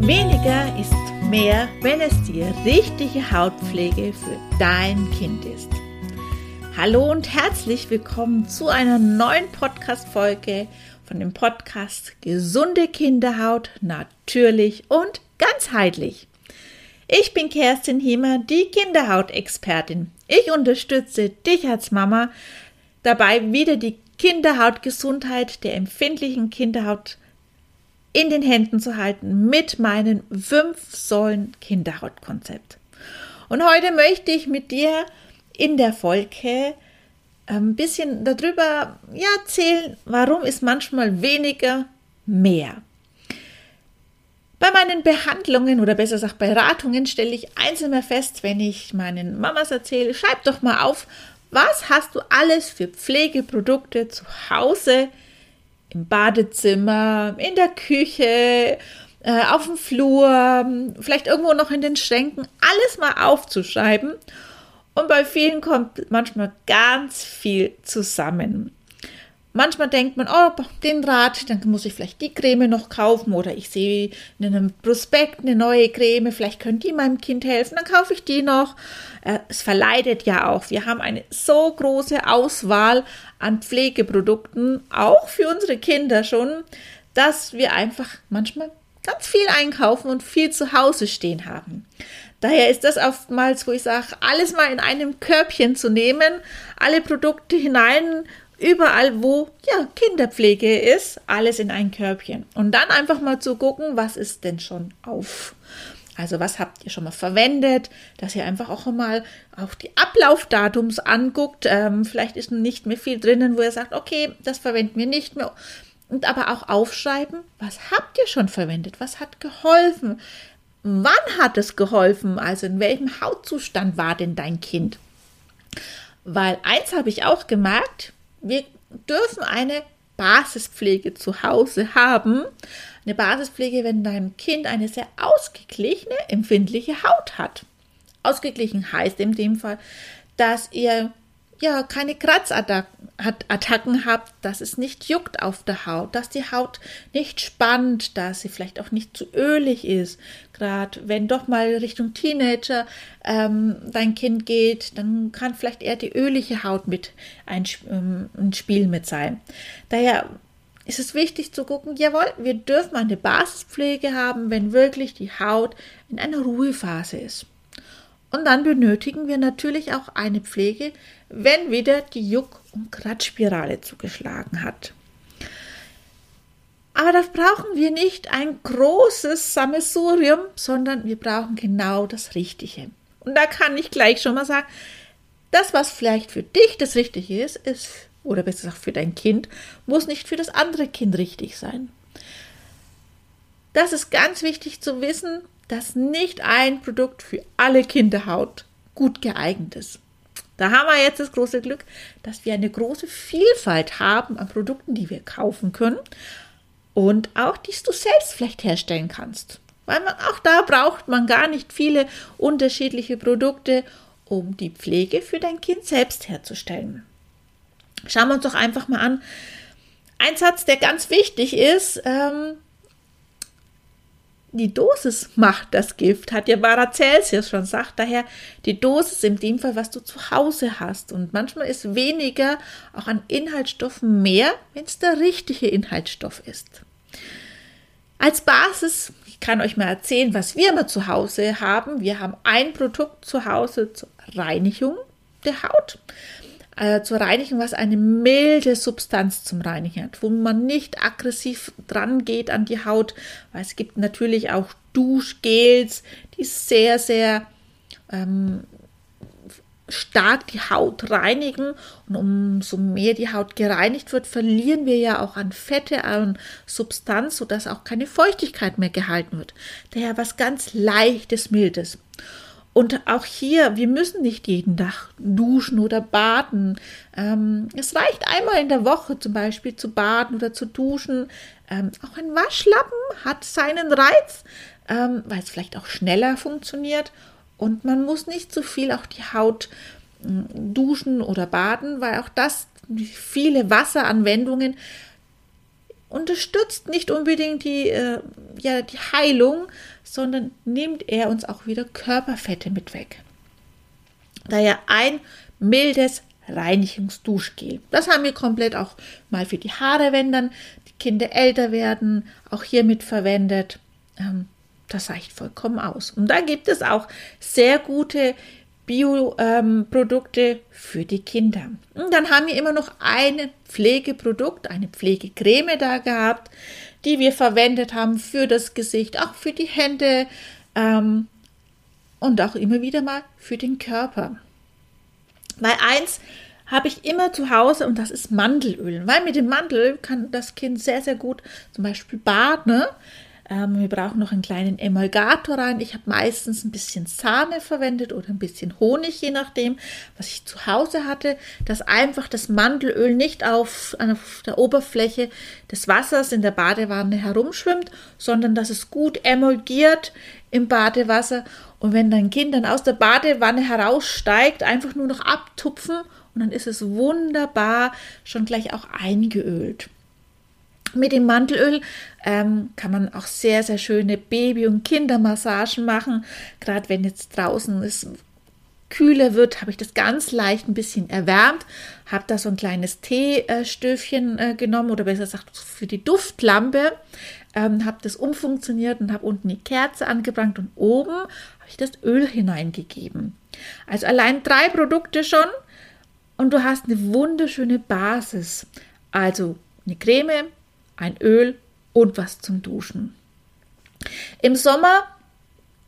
Weniger ist mehr, wenn es die richtige Hautpflege für dein Kind ist. Hallo und herzlich willkommen zu einer neuen Podcast-Folge von dem Podcast Gesunde Kinderhaut, natürlich und ganzheitlich. Ich bin Kerstin Hiemer, die Kinderhautexpertin. Ich unterstütze dich als Mama dabei, wieder die Kinderhautgesundheit der empfindlichen Kinderhaut in den Händen zu halten mit meinem fünf Säulen Kinderhautkonzept. Und heute möchte ich mit dir in der Folge ein bisschen darüber erzählen, warum ist manchmal weniger mehr. Bei meinen Behandlungen oder besser gesagt Beratungen stelle ich eins immer fest, wenn ich meinen Mamas erzähle, schreib doch mal auf, was hast du alles für Pflegeprodukte zu Hause, im Badezimmer, in der Küche, äh, auf dem Flur, vielleicht irgendwo noch in den Schränken, alles mal aufzuschreiben. Und bei vielen kommt manchmal ganz viel zusammen. Manchmal denkt man, oh, den Rat, dann muss ich vielleicht die Creme noch kaufen oder ich sehe in einem Prospekt eine neue Creme, vielleicht können die meinem Kind helfen, dann kaufe ich die noch. Äh, es verleidet ja auch. Wir haben eine so große Auswahl an Pflegeprodukten, auch für unsere Kinder schon, dass wir einfach manchmal ganz viel einkaufen und viel zu Hause stehen haben. Daher ist das oftmals, wo ich sage, alles mal in einem Körbchen zu nehmen, alle Produkte hinein überall, wo ja Kinderpflege ist, alles in ein Körbchen. Und dann einfach mal zu gucken, was ist denn schon auf. Also was habt ihr schon mal verwendet, dass ihr einfach auch mal auf die Ablaufdatums anguckt. Ähm, vielleicht ist nicht mehr viel drinnen, wo ihr sagt, okay, das verwenden wir nicht mehr. Und aber auch aufschreiben, was habt ihr schon verwendet, was hat geholfen, wann hat es geholfen, also in welchem Hautzustand war denn dein Kind. Weil eins habe ich auch gemerkt, wir dürfen eine Basispflege zu Hause haben. Eine Basispflege, wenn dein Kind eine sehr ausgeglichene, empfindliche Haut hat. Ausgeglichen heißt in dem Fall, dass ihr ja keine Kratzattacken habt, dass es nicht juckt auf der Haut, dass die Haut nicht spannt, dass sie vielleicht auch nicht zu ölig ist. Gerade wenn doch mal Richtung Teenager ähm, dein Kind geht, dann kann vielleicht eher die ölige Haut mit ein, ähm, ein Spiel mit sein. Daher ist es wichtig zu gucken, jawohl, wir dürfen eine Basispflege haben, wenn wirklich die Haut in einer Ruhephase ist. Und dann benötigen wir natürlich auch eine Pflege, wenn wieder die Juck- und Kratzspirale zugeschlagen hat. Aber da brauchen wir nicht ein großes Sammelsurium, sondern wir brauchen genau das Richtige. Und da kann ich gleich schon mal sagen, das, was vielleicht für dich das Richtige ist, ist, oder besser gesagt für dein Kind, muss nicht für das andere Kind richtig sein. Das ist ganz wichtig zu wissen, dass nicht ein Produkt für alle Kinderhaut gut geeignet ist. Da haben wir jetzt das große Glück, dass wir eine große Vielfalt haben an Produkten, die wir kaufen können und auch die du selbst vielleicht herstellen kannst. Weil man, auch da braucht man gar nicht viele unterschiedliche Produkte, um die Pflege für dein Kind selbst herzustellen. Schauen wir uns doch einfach mal an. Ein Satz, der ganz wichtig ist, ähm, die Dosis macht das Gift, hat ja Paracelsius schon gesagt. Daher die Dosis in dem Fall, was du zu Hause hast. Und manchmal ist weniger auch an Inhaltsstoffen mehr, wenn es der richtige Inhaltsstoff ist. Als Basis, ich kann euch mal erzählen, was wir immer zu Hause haben. Wir haben ein Produkt zu Hause zur Reinigung der Haut äh, zur Reinigung, was eine milde Substanz zum Reinigen hat, wo man nicht aggressiv dran geht an die Haut, weil es gibt natürlich auch Duschgels, die sehr, sehr ähm, stark die Haut reinigen und umso mehr die Haut gereinigt wird, verlieren wir ja auch an Fette, an Substanz, sodass auch keine Feuchtigkeit mehr gehalten wird. Daher was ganz leichtes, mildes. Und auch hier, wir müssen nicht jeden Tag duschen oder baden. Ähm, es reicht einmal in der Woche zum Beispiel zu baden oder zu duschen. Ähm, auch ein Waschlappen hat seinen Reiz, ähm, weil es vielleicht auch schneller funktioniert. Und man muss nicht zu viel auch die Haut äh, duschen oder baden, weil auch das, viele Wasseranwendungen, unterstützt nicht unbedingt die, äh, ja, die Heilung, sondern nimmt er uns auch wieder Körperfette mit weg. Daher ein mildes Reinigungsduschgel. Das haben wir komplett auch mal für die Haare, wenn dann die Kinder älter werden, auch hiermit verwendet. Ähm, das reicht vollkommen aus. Und da gibt es auch sehr gute Bioprodukte ähm, für die Kinder. Und dann haben wir immer noch ein Pflegeprodukt, eine Pflegecreme da gehabt, die wir verwendet haben für das Gesicht, auch für die Hände ähm, und auch immer wieder mal für den Körper. Weil eins habe ich immer zu Hause und das ist Mandelöl. Weil mit dem Mandel kann das Kind sehr, sehr gut zum Beispiel baden. Ähm, wir brauchen noch einen kleinen Emulgator rein. Ich habe meistens ein bisschen Sahne verwendet oder ein bisschen Honig, je nachdem, was ich zu Hause hatte, dass einfach das Mandelöl nicht auf, auf der Oberfläche des Wassers in der Badewanne herumschwimmt, sondern dass es gut emulgiert im Badewasser. Und wenn dein Kind dann aus der Badewanne heraussteigt, einfach nur noch abtupfen und dann ist es wunderbar schon gleich auch eingeölt. Mit dem Mandelöl ähm, kann man auch sehr, sehr schöne Baby- und Kindermassagen machen. Gerade wenn jetzt draußen es kühler wird, habe ich das ganz leicht ein bisschen erwärmt, habe da so ein kleines Teestöfchen äh, genommen oder besser gesagt für die Duftlampe, ähm, habe das umfunktioniert und habe unten die Kerze angebracht und oben habe ich das Öl hineingegeben. Also allein drei Produkte schon und du hast eine wunderschöne Basis. Also eine Creme, ein Öl und was zum Duschen. Im Sommer,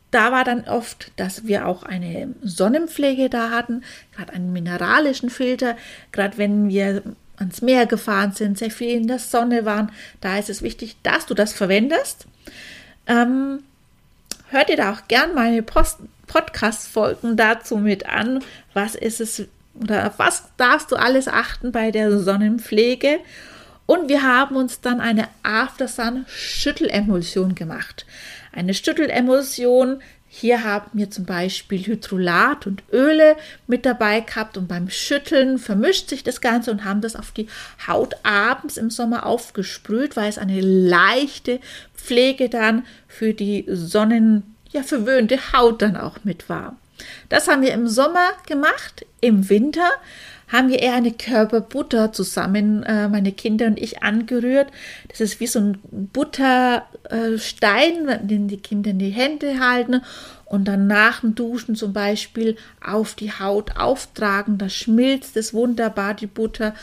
da war dann oft, dass wir auch eine Sonnenpflege da hatten, gerade einen mineralischen Filter, gerade wenn wir ans Meer gefahren sind, sehr viel in der Sonne waren, da ist es wichtig, dass du das verwendest. Ähm, hört ihr da auch gern meine Podcast-Folgen dazu mit an. Was ist es oder auf was darfst du alles achten bei der Sonnenpflege? Und wir haben uns dann eine Aftersun Schüttelemulsion gemacht. Eine Schüttelemulsion, hier haben wir zum Beispiel Hydrolat und Öle mit dabei gehabt und beim Schütteln vermischt sich das Ganze und haben das auf die Haut abends im Sommer aufgesprüht, weil es eine leichte Pflege dann für die Sonnen, ja, Haut dann auch mit war. Das haben wir im Sommer gemacht. Im Winter haben wir eher eine Körperbutter zusammen, äh, meine Kinder und ich, angerührt. Das ist wie so ein Butterstein, äh, den die Kinder in die Hände halten und dann nach dem Duschen zum Beispiel auf die Haut auftragen. Da schmilzt es wunderbar, die Butter,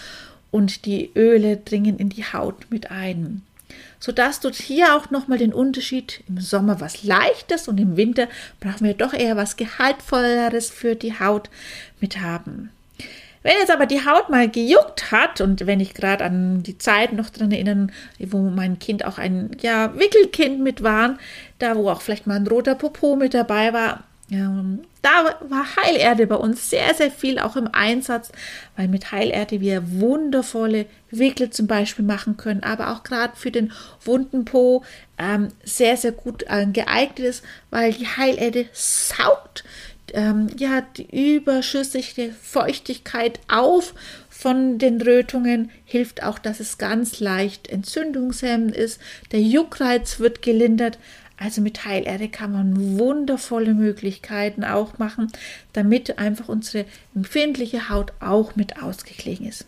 und die Öle dringen in die Haut mit ein sodass du hier auch nochmal den Unterschied im Sommer was Leichtes und im Winter brauchen wir doch eher was Gehaltvolleres für die Haut mit haben. Wenn jetzt aber die Haut mal gejuckt hat und wenn ich gerade an die Zeit noch dran erinnere, wo mein Kind auch ein ja, Wickelkind mit war, da wo auch vielleicht mal ein roter Popo mit dabei war, ähm, da war Heilerde bei uns sehr, sehr viel auch im Einsatz, weil mit Heilerde wir wundervolle Wickle zum Beispiel machen können, aber auch gerade für den wunden Po ähm, sehr, sehr gut äh, geeignet ist, weil die Heilerde saugt ähm, ja, die überschüssige Feuchtigkeit auf von den Rötungen, hilft auch, dass es ganz leicht entzündungshemmend ist. Der Juckreiz wird gelindert. Also mit Heilerde kann man wundervolle Möglichkeiten auch machen, damit einfach unsere empfindliche Haut auch mit ausgeglichen ist.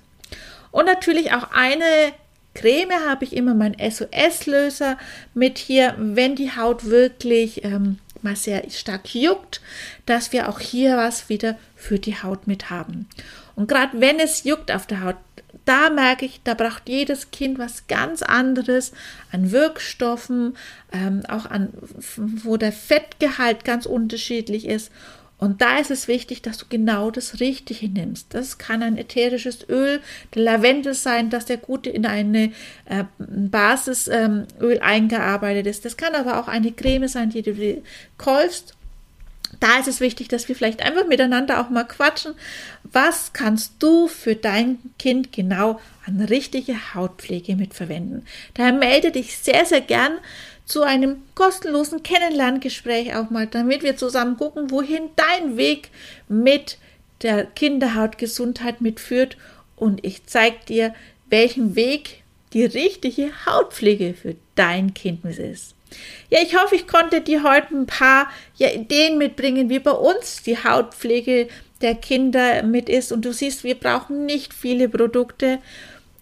Und natürlich auch eine Creme habe ich immer mein SOS-Löser mit hier, wenn die Haut wirklich ähm, mal sehr stark juckt, dass wir auch hier was wieder für die Haut mit haben. Und gerade wenn es juckt auf der Haut, da merke ich, da braucht jedes Kind was ganz anderes an Wirkstoffen, ähm, auch an, wo der Fettgehalt ganz unterschiedlich ist. Und da ist es wichtig, dass du genau das Richtige nimmst. Das kann ein ätherisches Öl, der Lavendel sein, dass der gut in eine äh, Basisöl ähm, eingearbeitet ist. Das kann aber auch eine Creme sein, die du kaufst. Da ist es wichtig, dass wir vielleicht einfach miteinander auch mal quatschen. Was kannst du für dein Kind genau an richtige Hautpflege mitverwenden? Daher melde dich sehr, sehr gern zu einem kostenlosen Kennenlerngespräch auch mal, damit wir zusammen gucken, wohin dein Weg mit der Kinderhautgesundheit mitführt und ich zeige dir, welchen Weg die richtige Hautpflege für dein Kind ist. Ja, ich hoffe, ich konnte dir heute ein paar ja, Ideen mitbringen, wie bei uns die Hautpflege der Kinder mit ist. Und du siehst, wir brauchen nicht viele Produkte,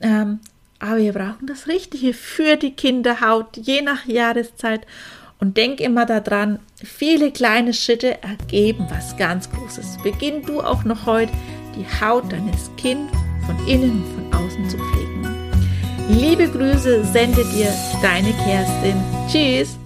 ähm, aber wir brauchen das Richtige für die Kinderhaut, je nach Jahreszeit. Und denk immer daran, viele kleine Schritte ergeben was ganz Großes. Beginn du auch noch heute, die Haut deines Kindes von innen und von außen zu pflegen. Liebe Grüße sende dir deine Kerstin. Tschüss!